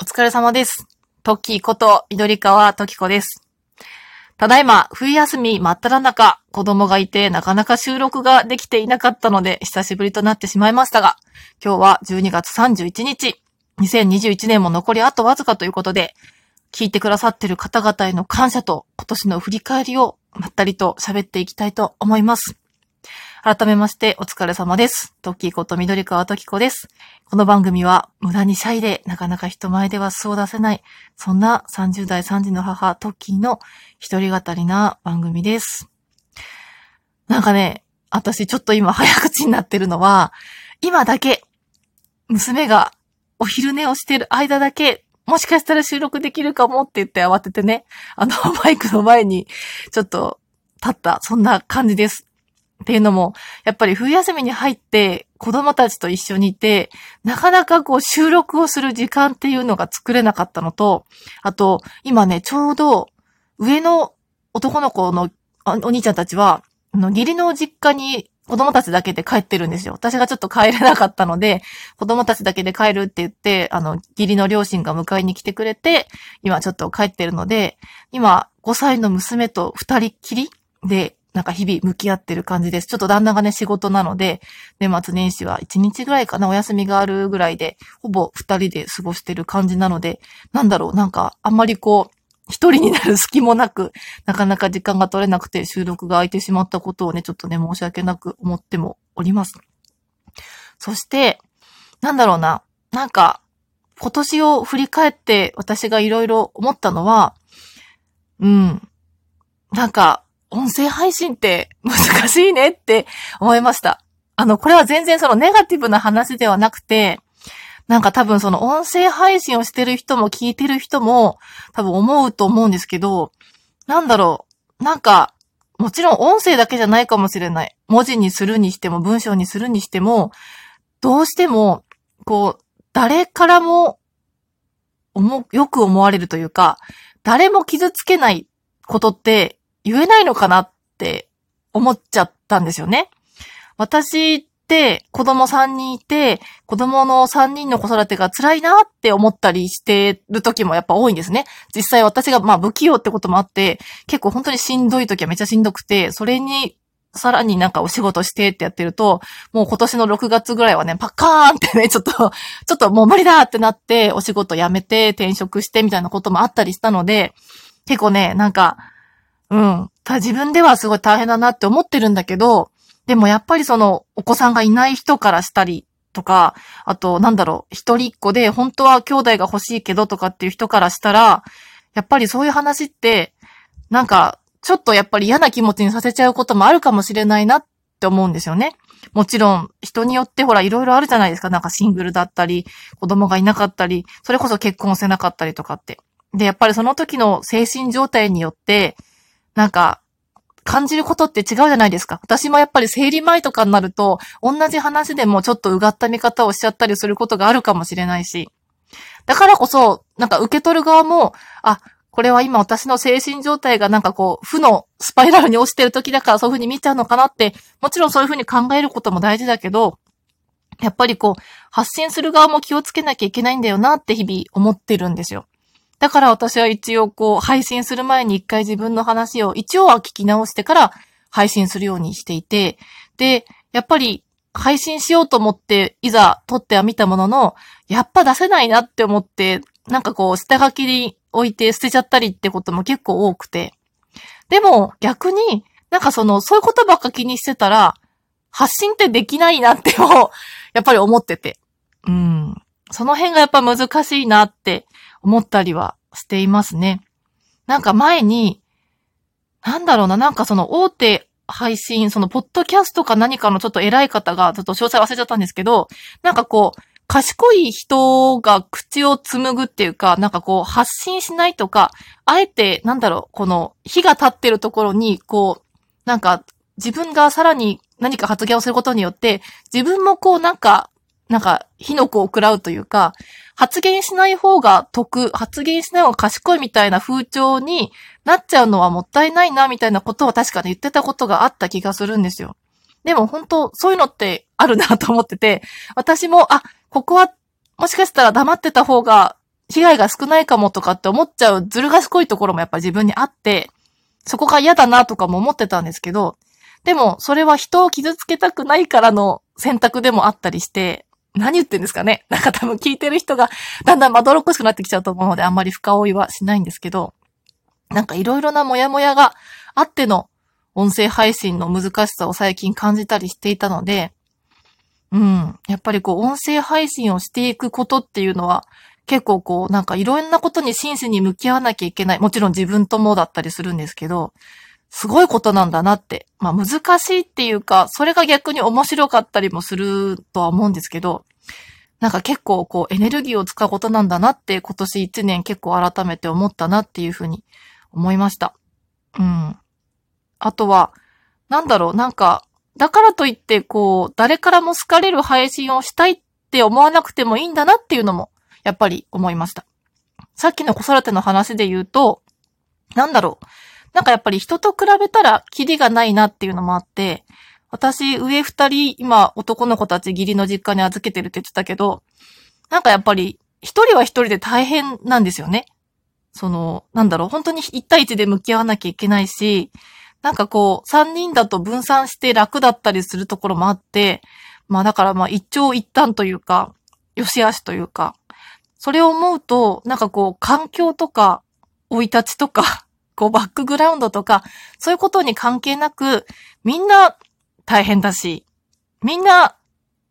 お疲れ様です。トッキーこと、緑川トキコです。ただいま、冬休み真っ只中、子供がいてなかなか収録ができていなかったので、久しぶりとなってしまいましたが、今日は12月31日、2021年も残りあとわずかということで、聞いてくださってる方々への感謝と今年の振り返りをまったりと喋っていきたいと思います。改めましてお疲れ様です。トッキーこと緑川トキコです。この番組は無駄にシャイでなかなか人前では素を出せない、そんな30代3児の母トッキーの一人語りな番組です。なんかね、私ちょっと今早口になってるのは、今だけ娘がお昼寝をしてる間だけもしかしたら収録できるかもって言って慌ててね、あのマイクの前にちょっと立った、そんな感じです。っていうのも、やっぱり冬休みに入って子供たちと一緒にいて、なかなかこう収録をする時間っていうのが作れなかったのと、あと、今ね、ちょうど上の男の子のお兄ちゃんたちは、あの義理の実家に子供たちだけで帰ってるんですよ。私がちょっと帰れなかったので、子供たちだけで帰るって言って、あの、義理の両親が迎えに来てくれて、今ちょっと帰ってるので、今5歳の娘と2人っきりで、なんか日々向き合ってる感じです。ちょっと旦那がね、仕事なので、年末年始は1日ぐらいかな、お休みがあるぐらいで、ほぼ2人で過ごしてる感じなので、なんだろう、なんか、あんまりこう、一人になる 隙もなく、なかなか時間が取れなくて収録が空いてしまったことをね、ちょっとね、申し訳なく思ってもおります。そして、なんだろうな、なんか、今年を振り返って私がいろいろ思ったのは、うん、なんか、音声配信って難しいねって思いました。あの、これは全然そのネガティブな話ではなくて、なんか多分その音声配信をしてる人も聞いてる人も多分思うと思うんですけど、なんだろう。なんか、もちろん音声だけじゃないかもしれない。文字にするにしても文章にするにしても、どうしても、こう、誰からも、思、よく思われるというか、誰も傷つけないことって言えないのかなって思っちゃったんですよね。私って子供3人いて、子供の3人の子育てが辛いなって思ったりしてる時もやっぱ多いんですね。実際私がまあ不器用ってこともあって、結構本当にしんどい時はめちゃしんどくて、それにさらになんかお仕事してってやってると、もう今年の6月ぐらいはね、パッカーンってね、ちょっと、ちょっともう無理だってなって、お仕事辞めて転職してみたいなこともあったりしたので、結構ね、なんか、うん。た自分ではすごい大変だなって思ってるんだけど、でもやっぱりその、お子さんがいない人からしたりとか、あと、なんだろう、一人っ子で、本当は兄弟が欲しいけどとかっていう人からしたら、やっぱりそういう話って、なんか、ちょっとやっぱり嫌な気持ちにさせちゃうこともあるかもしれないなって思うんですよね。もちろん、人によってほら、いろいろあるじゃないですか。なんかシングルだったり、子供がいなかったり、それこそ結婚せなかったりとかって。で、やっぱりその時の精神状態によって、なんか、感じることって違うじゃないですか。私もやっぱり生理前とかになると、同じ話でもちょっとうがった見方をしちゃったりすることがあるかもしれないし。だからこそ、なんか受け取る側も、あ、これは今私の精神状態がなんかこう、負のスパイラルに落ちてる時だからそういう風に見ちゃうのかなって、もちろんそういう風に考えることも大事だけど、やっぱりこう、発信する側も気をつけなきゃいけないんだよなって日々思ってるんですよ。だから私は一応こう、配信する前に一回自分の話を一応は聞き直してから配信するようにしていて、で、やっぱり配信しようと思って、いざ撮っては見たものの、やっぱ出せないなって思って、なんかこう、下書きに置いて捨てちゃったりってことも結構多くて。でも逆に、なんかその、そういうことばっか気にしてたら、発信ってできないなっても、やっぱり思ってて。うん。その辺がやっぱ難しいなって思ったりはしていますね。なんか前に、なんだろうな、なんかその大手配信、そのポッドキャストか何かのちょっと偉い方が、ちょっと詳細忘れちゃったんですけど、なんかこう、賢い人が口を紡ぐっていうか、なんかこう、発信しないとか、あえて、なんだろう、この火が立ってるところに、こう、なんか、自分がさらに何か発言をすることによって、自分もこう、なんか、なんか、火の粉を食らうというか、発言しない方が得、発言しない方が賢いみたいな風潮になっちゃうのはもったいないな、みたいなことを確かに言ってたことがあった気がするんですよ。でも本当、そういうのってあるなと思ってて、私も、あ、ここは、もしかしたら黙ってた方が、被害が少ないかもとかって思っちゃうずる賢いところもやっぱ自分にあって、そこが嫌だなとかも思ってたんですけど、でもそれは人を傷つけたくないからの選択でもあったりして、何言ってんですかね なんか多分聞いてる人がだんだんまどろっこしくなってきちゃうと思うのであんまり深追いはしないんですけど、なんかいろいろなモヤモヤがあっての音声配信の難しさを最近感じたりしていたので、うん。やっぱりこう、音声配信をしていくことっていうのは、結構こう、なんかいろんなことに真摯に向き合わなきゃいけない。もちろん自分ともだったりするんですけど、すごいことなんだなって。まあ難しいっていうか、それが逆に面白かったりもするとは思うんですけど、なんか結構こうエネルギーを使うことなんだなって今年1年結構改めて思ったなっていうふうに思いました。うん。あとは、なんだろう、なんか、だからといって、こう、誰からも好かれる配信をしたいって思わなくてもいいんだなっていうのも、やっぱり思いました。さっきの子育ての話で言うと、なんだろう。なんかやっぱり人と比べたらキリがないなっていうのもあって、私、上二人、今、男の子たち義理の実家に預けてるって言ってたけど、なんかやっぱり、一人は一人で大変なんですよね。その、なんだろう、本当に一対一で向き合わなきゃいけないし、なんかこう、三人だと分散して楽だったりするところもあって、まあだからまあ一長一短というか、良し悪しというか、それを思うと、なんかこう、環境とか、生い立ちとか、こう、バックグラウンドとか、そういうことに関係なく、みんな大変だし、みんな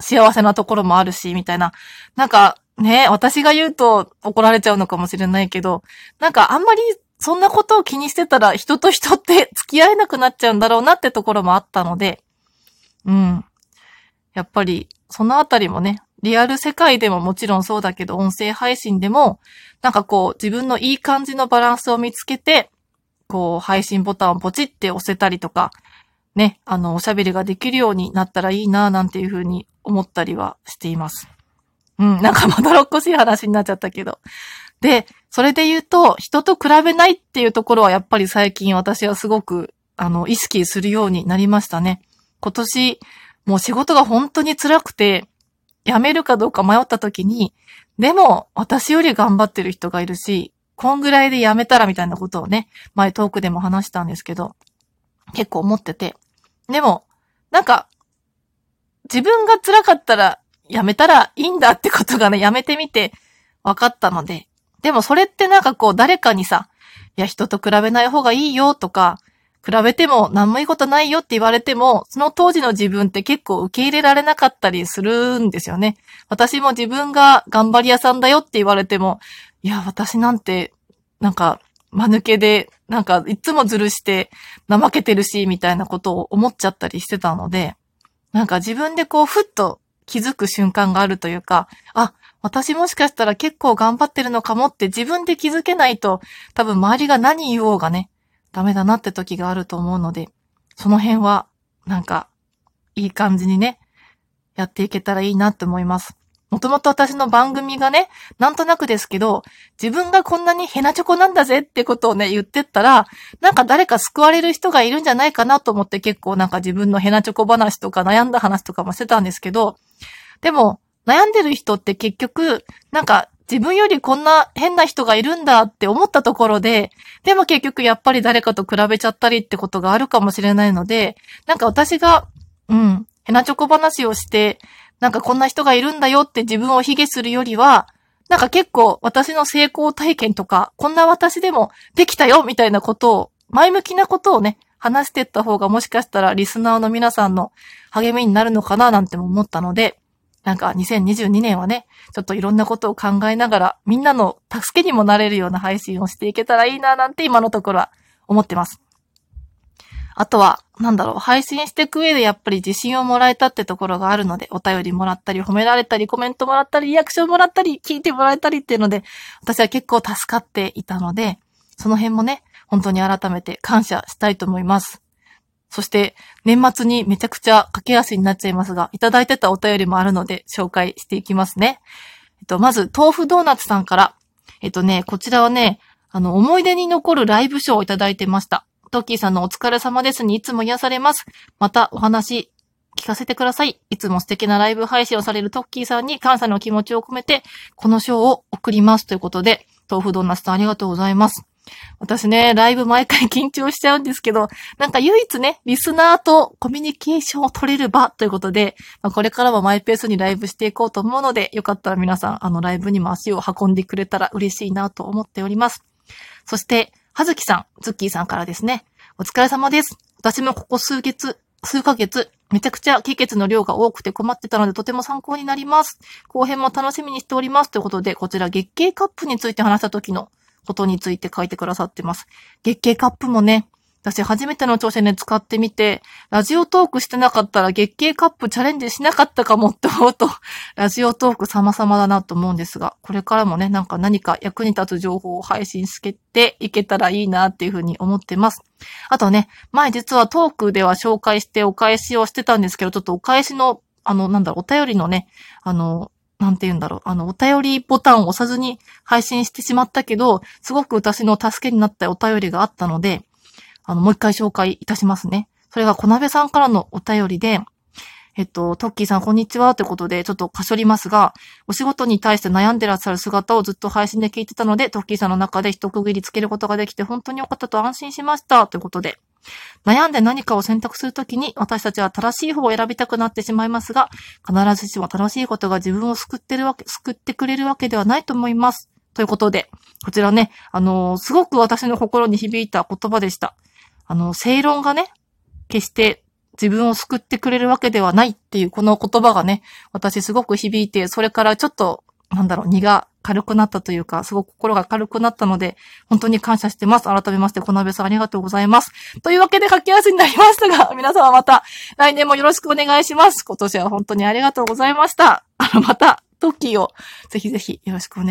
幸せなところもあるし、みたいな。なんか、ね、私が言うと怒られちゃうのかもしれないけど、なんかあんまりそんなことを気にしてたら人と人って 付き合えなくなっちゃうんだろうなってところもあったので、うん。やっぱり、そのあたりもね、リアル世界でももちろんそうだけど、音声配信でも、なんかこう、自分のいい感じのバランスを見つけて、こう、配信ボタンをポチって押せたりとか、ね、あの、おしゃべりができるようになったらいいな、なんていうふうに思ったりはしています。うん、なんかまどろっこしい話になっちゃったけど。で、それで言うと、人と比べないっていうところはやっぱり最近私はすごく、あの、意識するようになりましたね。今年、もう仕事が本当に辛くて、辞めるかどうか迷った時に、でも、私より頑張ってる人がいるし、こんぐらいで辞めたらみたいなことをね、前トークでも話したんですけど、結構思ってて。でも、なんか、自分が辛かったら辞めたらいいんだってことがね、辞めてみて分かったので、でもそれってなんかこう誰かにさ、いや人と比べない方がいいよとか、比べても何もいいことないよって言われても、その当時の自分って結構受け入れられなかったりするんですよね。私も自分が頑張り屋さんだよって言われても、いや、私なんて、なんか、間抜けで、なんか、いつもずるして、怠けてるし、みたいなことを思っちゃったりしてたので、なんか自分でこう、ふっと気づく瞬間があるというか、あ、私もしかしたら結構頑張ってるのかもって自分で気づけないと、多分周りが何言おうがね、ダメだなって時があると思うので、その辺は、なんか、いい感じにね、やっていけたらいいなって思います。もともと私の番組がね、なんとなくですけど、自分がこんなにヘナチョコなんだぜってことをね、言ってったら、なんか誰か救われる人がいるんじゃないかなと思って結構なんか自分のヘナチョコ話とか悩んだ話とかもしてたんですけど、でも、悩んでる人って結局、なんか自分よりこんな変な人がいるんだって思ったところで、でも結局やっぱり誰かと比べちゃったりってことがあるかもしれないので、なんか私が、うん、ヘナチョコ話をして、なんかこんな人がいるんだよって自分を卑下するよりは、なんか結構私の成功体験とか、こんな私でもできたよみたいなことを、前向きなことをね、話していった方がもしかしたらリスナーの皆さんの励みになるのかななんて思ったので、なんか2022年はね、ちょっといろんなことを考えながら、みんなの助けにもなれるような配信をしていけたらいいななんて今のところは思ってます。あとは、なんだろう、配信していく上でやっぱり自信をもらえたってところがあるので、お便りもらったり、褒められたり、コメントもらったり、リアクションもらったり、聞いてもらえたりっていうので、私は結構助かっていたので、その辺もね、本当に改めて感謝したいと思います。そして、年末にめちゃくちゃ駆け足になっちゃいますが、いただいてたお便りもあるので、紹介していきますね。えっと、まず、豆腐ドーナツさんから、えっとね、こちらはね、あの、思い出に残るライブショーをいただいてました。トッキーさんのお疲れ様ですにいつも癒されます。またお話聞かせてください。いつも素敵なライブ配信をされるトッキーさんに感謝の気持ちを込めて、この賞を送りますということで、豆腐ドーナツさんありがとうございます。私ね、ライブ毎回緊張しちゃうんですけど、なんか唯一ね、リスナーとコミュニケーションを取れる場ということで、まあ、これからもマイペースにライブしていこうと思うので、よかったら皆さん、あのライブにも足を運んでくれたら嬉しいなと思っております。そして、はずきさん、ズッキーさんからですね、お疲れ様です。私もここ数月、数ヶ月、めちゃくちゃ気血の量が多くて困ってたのでとても参考になります。後編も楽しみにしております。ということで、こちら月経カップについて話した時のことについて書いてくださってます。月経カップもね、私初めての調子で使ってみて、ラジオトークしてなかったら月経カップチャレンジしなかったかもって思うと、ラジオトーク様々だなと思うんですが、これからもね、なんか何か役に立つ情報を配信していけたらいいなっていうふうに思ってます。あとね、前実はトークでは紹介してお返しをしてたんですけど、ちょっとお返しの、あの、なんだろう、お便りのね、あの、なんて言うんだろう。あの、お便りボタンを押さずに配信してしまったけど、すごく私の助けになったお便りがあったので、あの、もう一回紹介いたしますね。それが小鍋さんからのお便りで、えっと、トッキーさんこんにちはということで、ちょっとかしょりますが、お仕事に対して悩んでらっしゃる姿をずっと配信で聞いてたので、トッキーさんの中で一区切りつけることができて本当に良かったと安心しましたということで、悩んで何かを選択するときに私たちは正しい方を選びたくなってしまいますが、必ずしも正しいことが自分を救ってるわけ、救ってくれるわけではないと思います。ということで、こちらね、あの、すごく私の心に響いた言葉でした。あの、正論がね、決して自分を救ってくれるわけではないっていうこの言葉がね、私すごく響いて、それからちょっと、なんだろう、荷が軽くなったというか、すごく心が軽くなったので、本当に感謝してます。改めまして、小鍋さんありがとうございます。というわけで駆け足になりましたが、皆様また来年もよろしくお願いします。今年は本当にありがとうございました。あの、また、トッキーをぜひぜひよろしくお願いします。